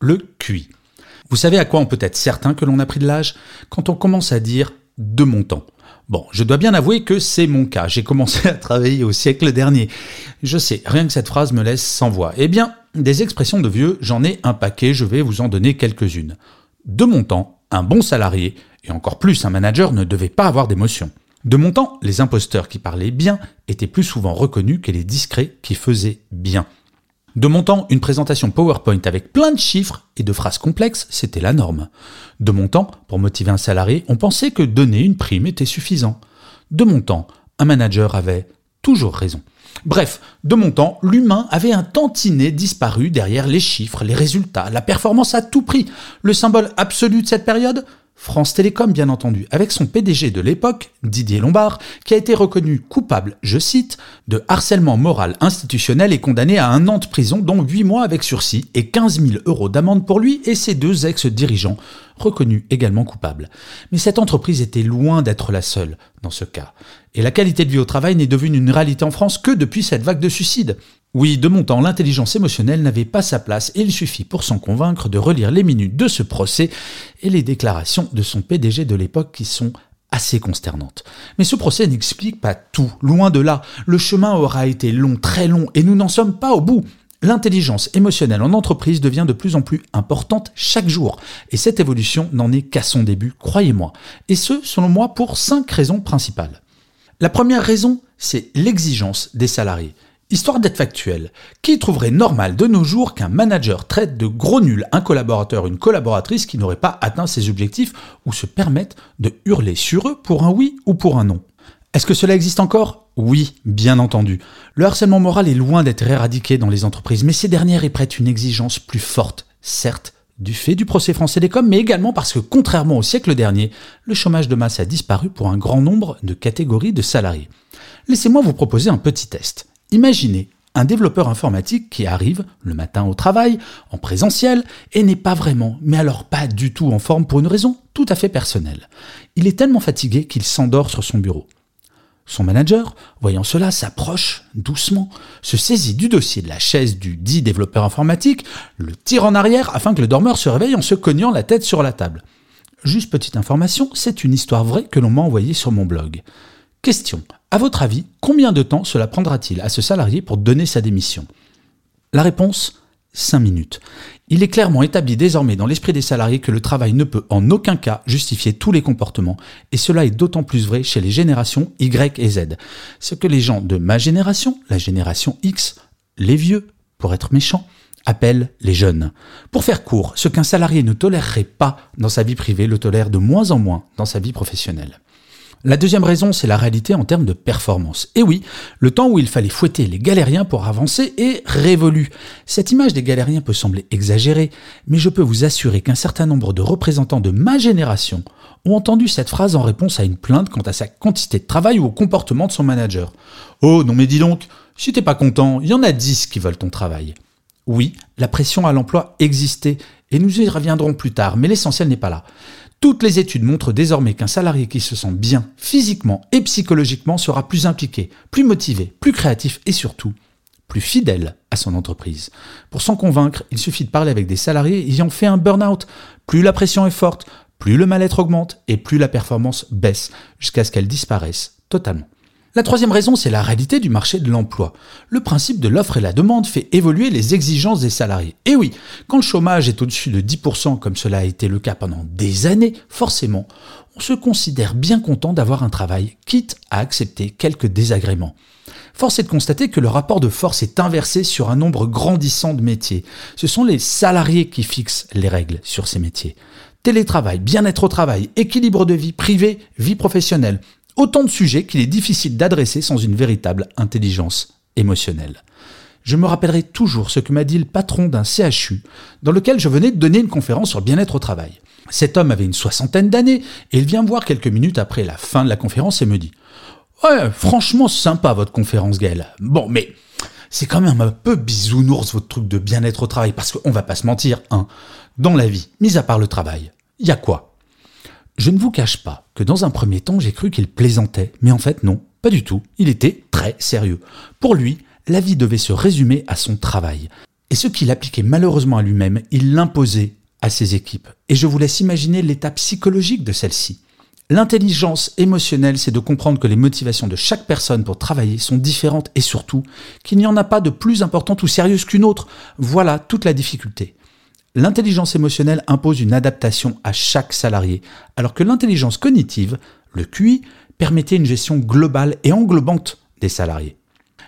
Le QI. Vous savez à quoi on peut être certain que l'on a pris de l'âge Quand on commence à dire de mon temps. Bon, je dois bien avouer que c'est mon cas. J'ai commencé à travailler au siècle dernier. Je sais, rien que cette phrase me laisse sans voix. Eh bien, des expressions de vieux, j'en ai un paquet, je vais vous en donner quelques-unes. De mon temps, un bon salarié, et encore plus un manager, ne devait pas avoir d'émotion. De mon temps, les imposteurs qui parlaient bien étaient plus souvent reconnus que les discrets qui faisaient bien. De mon temps, une présentation PowerPoint avec plein de chiffres et de phrases complexes, c'était la norme. De mon temps, pour motiver un salarié, on pensait que donner une prime était suffisant. De mon temps, un manager avait toujours raison. Bref, de mon temps, l'humain avait un tantinet disparu derrière les chiffres, les résultats, la performance à tout prix. Le symbole absolu de cette période France Télécom, bien entendu, avec son PDG de l'époque, Didier Lombard, qui a été reconnu coupable, je cite, de harcèlement moral institutionnel et condamné à un an de prison, dont 8 mois avec sursis et 15 000 euros d'amende pour lui et ses deux ex-dirigeants, reconnus également coupables. Mais cette entreprise était loin d'être la seule dans ce cas. Et la qualité de vie au travail n'est devenue une réalité en France que depuis cette vague de suicides. Oui, de mon temps, l'intelligence émotionnelle n'avait pas sa place et il suffit pour s'en convaincre de relire les minutes de ce procès et les déclarations de son PDG de l'époque qui sont assez consternantes. Mais ce procès n'explique pas tout, loin de là. Le chemin aura été long, très long, et nous n'en sommes pas au bout. L'intelligence émotionnelle en entreprise devient de plus en plus importante chaque jour, et cette évolution n'en est qu'à son début, croyez-moi. Et ce, selon moi, pour cinq raisons principales. La première raison, c'est l'exigence des salariés. Histoire d'être factuel, qui trouverait normal de nos jours qu'un manager traite de gros nul un collaborateur une collaboratrice qui n'aurait pas atteint ses objectifs ou se permette de hurler sur eux pour un oui ou pour un non? Est-ce que cela existe encore? Oui, bien entendu. Le harcèlement moral est loin d'être éradiqué dans les entreprises, mais ces dernières y prêtent une exigence plus forte, certes, du fait du procès français des coms, mais également parce que, contrairement au siècle dernier, le chômage de masse a disparu pour un grand nombre de catégories de salariés. Laissez-moi vous proposer un petit test. Imaginez un développeur informatique qui arrive le matin au travail, en présentiel, et n'est pas vraiment, mais alors pas du tout en forme pour une raison tout à fait personnelle. Il est tellement fatigué qu'il s'endort sur son bureau. Son manager, voyant cela, s'approche doucement, se saisit du dossier de la chaise du dit développeur informatique, le tire en arrière afin que le dormeur se réveille en se cognant la tête sur la table. Juste petite information, c'est une histoire vraie que l'on m'a envoyée sur mon blog. Question. À votre avis, combien de temps cela prendra-t-il à ce salarié pour donner sa démission? La réponse 5 minutes. Il est clairement établi désormais dans l'esprit des salariés que le travail ne peut en aucun cas justifier tous les comportements, et cela est d'autant plus vrai chez les générations Y et Z. Ce que les gens de ma génération, la génération X, les vieux, pour être méchants, appellent les jeunes. Pour faire court, ce qu'un salarié ne tolérerait pas dans sa vie privée le tolère de moins en moins dans sa vie professionnelle. La deuxième raison, c'est la réalité en termes de performance. Et oui, le temps où il fallait fouetter les galériens pour avancer est révolu. Cette image des galériens peut sembler exagérée, mais je peux vous assurer qu'un certain nombre de représentants de ma génération ont entendu cette phrase en réponse à une plainte quant à sa quantité de travail ou au comportement de son manager. Oh non mais dis donc, si t'es pas content, il y en a dix qui veulent ton travail. Oui, la pression à l'emploi existait, et nous y reviendrons plus tard, mais l'essentiel n'est pas là. Toutes les études montrent désormais qu'un salarié qui se sent bien physiquement et psychologiquement sera plus impliqué, plus motivé, plus créatif et surtout plus fidèle à son entreprise. Pour s'en convaincre, il suffit de parler avec des salariés ayant fait un burn-out. Plus la pression est forte, plus le mal-être augmente et plus la performance baisse jusqu'à ce qu'elle disparaisse totalement. La troisième raison, c'est la réalité du marché de l'emploi. Le principe de l'offre et la demande fait évoluer les exigences des salariés. Et oui, quand le chômage est au-dessus de 10%, comme cela a été le cas pendant des années, forcément, on se considère bien content d'avoir un travail, quitte à accepter quelques désagréments. Force est de constater que le rapport de force est inversé sur un nombre grandissant de métiers. Ce sont les salariés qui fixent les règles sur ces métiers. Télétravail, bien-être au travail, équilibre de vie privée, vie professionnelle, Autant de sujets qu'il est difficile d'adresser sans une véritable intelligence émotionnelle. je me rappellerai toujours ce que m'a dit le patron d'un CHU dans lequel je venais de donner une conférence sur bien-être au travail. Cet homme avait une soixantaine d'années et il vient me voir quelques minutes après la fin de la conférence et me dit Ouais, franchement sympa votre conférence, Gaël. Bon, mais c'est quand même un peu bisounours votre truc de bien-être au travail parce qu'on va pas se mentir, hein. Dans la vie, mis à part le travail, il y a quoi? Je ne vous cache pas que dans un premier temps, j'ai cru qu'il plaisantait, mais en fait non, pas du tout. Il était très sérieux. Pour lui, la vie devait se résumer à son travail. Et ce qu'il appliquait malheureusement à lui-même, il l'imposait à ses équipes. Et je vous laisse imaginer l'état psychologique de celle-ci. L'intelligence émotionnelle, c'est de comprendre que les motivations de chaque personne pour travailler sont différentes et surtout qu'il n'y en a pas de plus importante ou sérieuse qu'une autre. Voilà toute la difficulté. L'intelligence émotionnelle impose une adaptation à chaque salarié, alors que l'intelligence cognitive, le QI, permettait une gestion globale et englobante des salariés.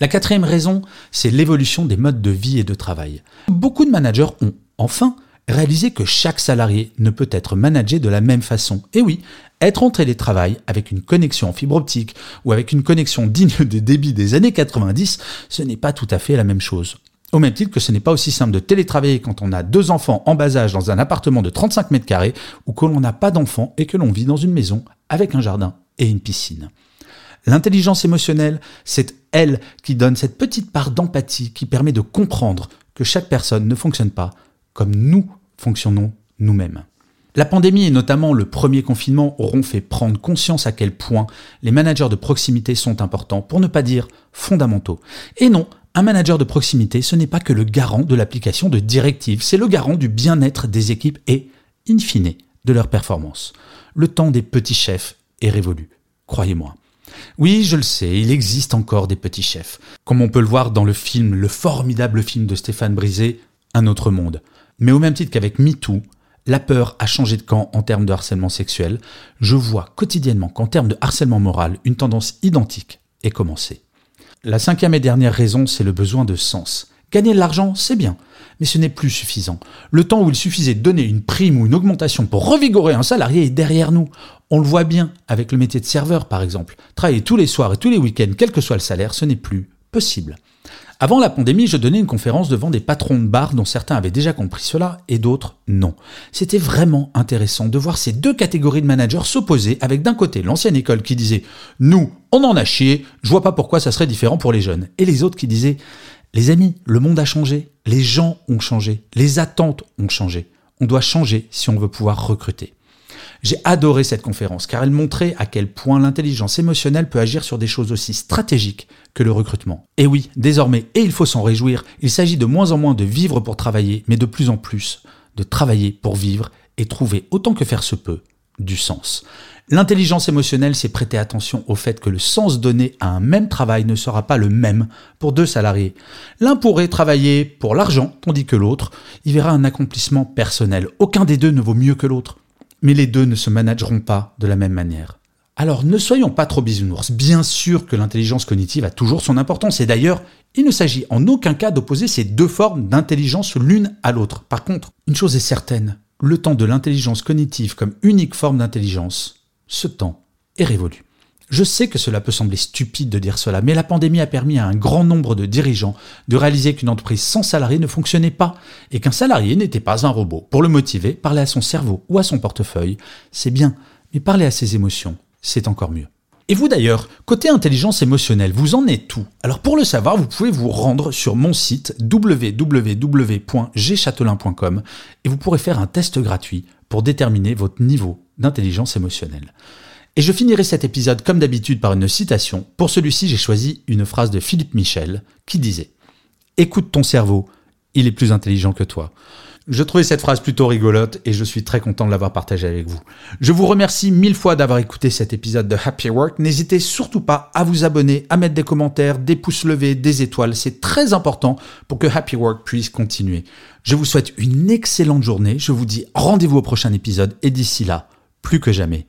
La quatrième raison, c'est l'évolution des modes de vie et de travail. Beaucoup de managers ont, enfin, réalisé que chaque salarié ne peut être managé de la même façon. Et oui, être en télétravail avec une connexion en fibre optique ou avec une connexion digne des débits des années 90, ce n'est pas tout à fait la même chose. Au même titre que ce n'est pas aussi simple de télétravailler quand on a deux enfants en bas âge dans un appartement de 35 mètres carrés ou que l'on n'a pas d'enfants et que l'on vit dans une maison avec un jardin et une piscine. L'intelligence émotionnelle, c'est elle qui donne cette petite part d'empathie qui permet de comprendre que chaque personne ne fonctionne pas comme nous fonctionnons nous-mêmes. La pandémie et notamment le premier confinement auront fait prendre conscience à quel point les managers de proximité sont importants, pour ne pas dire fondamentaux. Et non, un manager de proximité, ce n'est pas que le garant de l'application de directives, c'est le garant du bien-être des équipes et, in fine, de leur performance. Le temps des petits chefs est révolu, croyez-moi. Oui, je le sais, il existe encore des petits chefs, comme on peut le voir dans le film, le formidable film de Stéphane Brisé, Un autre monde. Mais au même titre qu'avec MeToo, la peur a changé de camp en termes de harcèlement sexuel, je vois quotidiennement qu'en termes de harcèlement moral, une tendance identique est commencée. La cinquième et dernière raison, c'est le besoin de sens. Gagner de l'argent, c'est bien, mais ce n'est plus suffisant. Le temps où il suffisait de donner une prime ou une augmentation pour revigorer un salarié est derrière nous. On le voit bien avec le métier de serveur, par exemple. Travailler tous les soirs et tous les week-ends, quel que soit le salaire, ce n'est plus possible. Avant la pandémie, je donnais une conférence devant des patrons de bar dont certains avaient déjà compris cela et d'autres non. C'était vraiment intéressant de voir ces deux catégories de managers s'opposer avec d'un côté l'ancienne école qui disait Nous, on en a chié, je vois pas pourquoi ça serait différent pour les jeunes. Et les autres qui disaient Les amis, le monde a changé, les gens ont changé, les attentes ont changé. On doit changer si on veut pouvoir recruter. J'ai adoré cette conférence car elle montrait à quel point l'intelligence émotionnelle peut agir sur des choses aussi stratégiques que le recrutement. Et oui, désormais, et il faut s'en réjouir, il s'agit de moins en moins de vivre pour travailler, mais de plus en plus de travailler pour vivre et trouver autant que faire se peut du sens. L'intelligence émotionnelle, c'est prêter attention au fait que le sens donné à un même travail ne sera pas le même pour deux salariés. L'un pourrait travailler pour l'argent, tandis que l'autre y verra un accomplissement personnel. Aucun des deux ne vaut mieux que l'autre mais les deux ne se manageront pas de la même manière. Alors ne soyons pas trop bisounours. Bien sûr que l'intelligence cognitive a toujours son importance et d'ailleurs, il ne s'agit en aucun cas d'opposer ces deux formes d'intelligence l'une à l'autre. Par contre, une chose est certaine, le temps de l'intelligence cognitive comme unique forme d'intelligence, ce temps est révolu. Je sais que cela peut sembler stupide de dire cela, mais la pandémie a permis à un grand nombre de dirigeants de réaliser qu'une entreprise sans salarié ne fonctionnait pas et qu'un salarié n'était pas un robot. Pour le motiver, parler à son cerveau ou à son portefeuille, c'est bien, mais parler à ses émotions, c'est encore mieux. Et vous d'ailleurs, côté intelligence émotionnelle, vous en êtes tout. Alors pour le savoir, vous pouvez vous rendre sur mon site www.gchatelain.com et vous pourrez faire un test gratuit pour déterminer votre niveau d'intelligence émotionnelle. Et je finirai cet épisode comme d'habitude par une citation. Pour celui-ci, j'ai choisi une phrase de Philippe Michel qui disait Écoute ton cerveau, il est plus intelligent que toi. Je trouvais cette phrase plutôt rigolote et je suis très content de l'avoir partagée avec vous. Je vous remercie mille fois d'avoir écouté cet épisode de Happy Work. N'hésitez surtout pas à vous abonner, à mettre des commentaires, des pouces levés, des étoiles. C'est très important pour que Happy Work puisse continuer. Je vous souhaite une excellente journée. Je vous dis rendez-vous au prochain épisode et d'ici là, plus que jamais,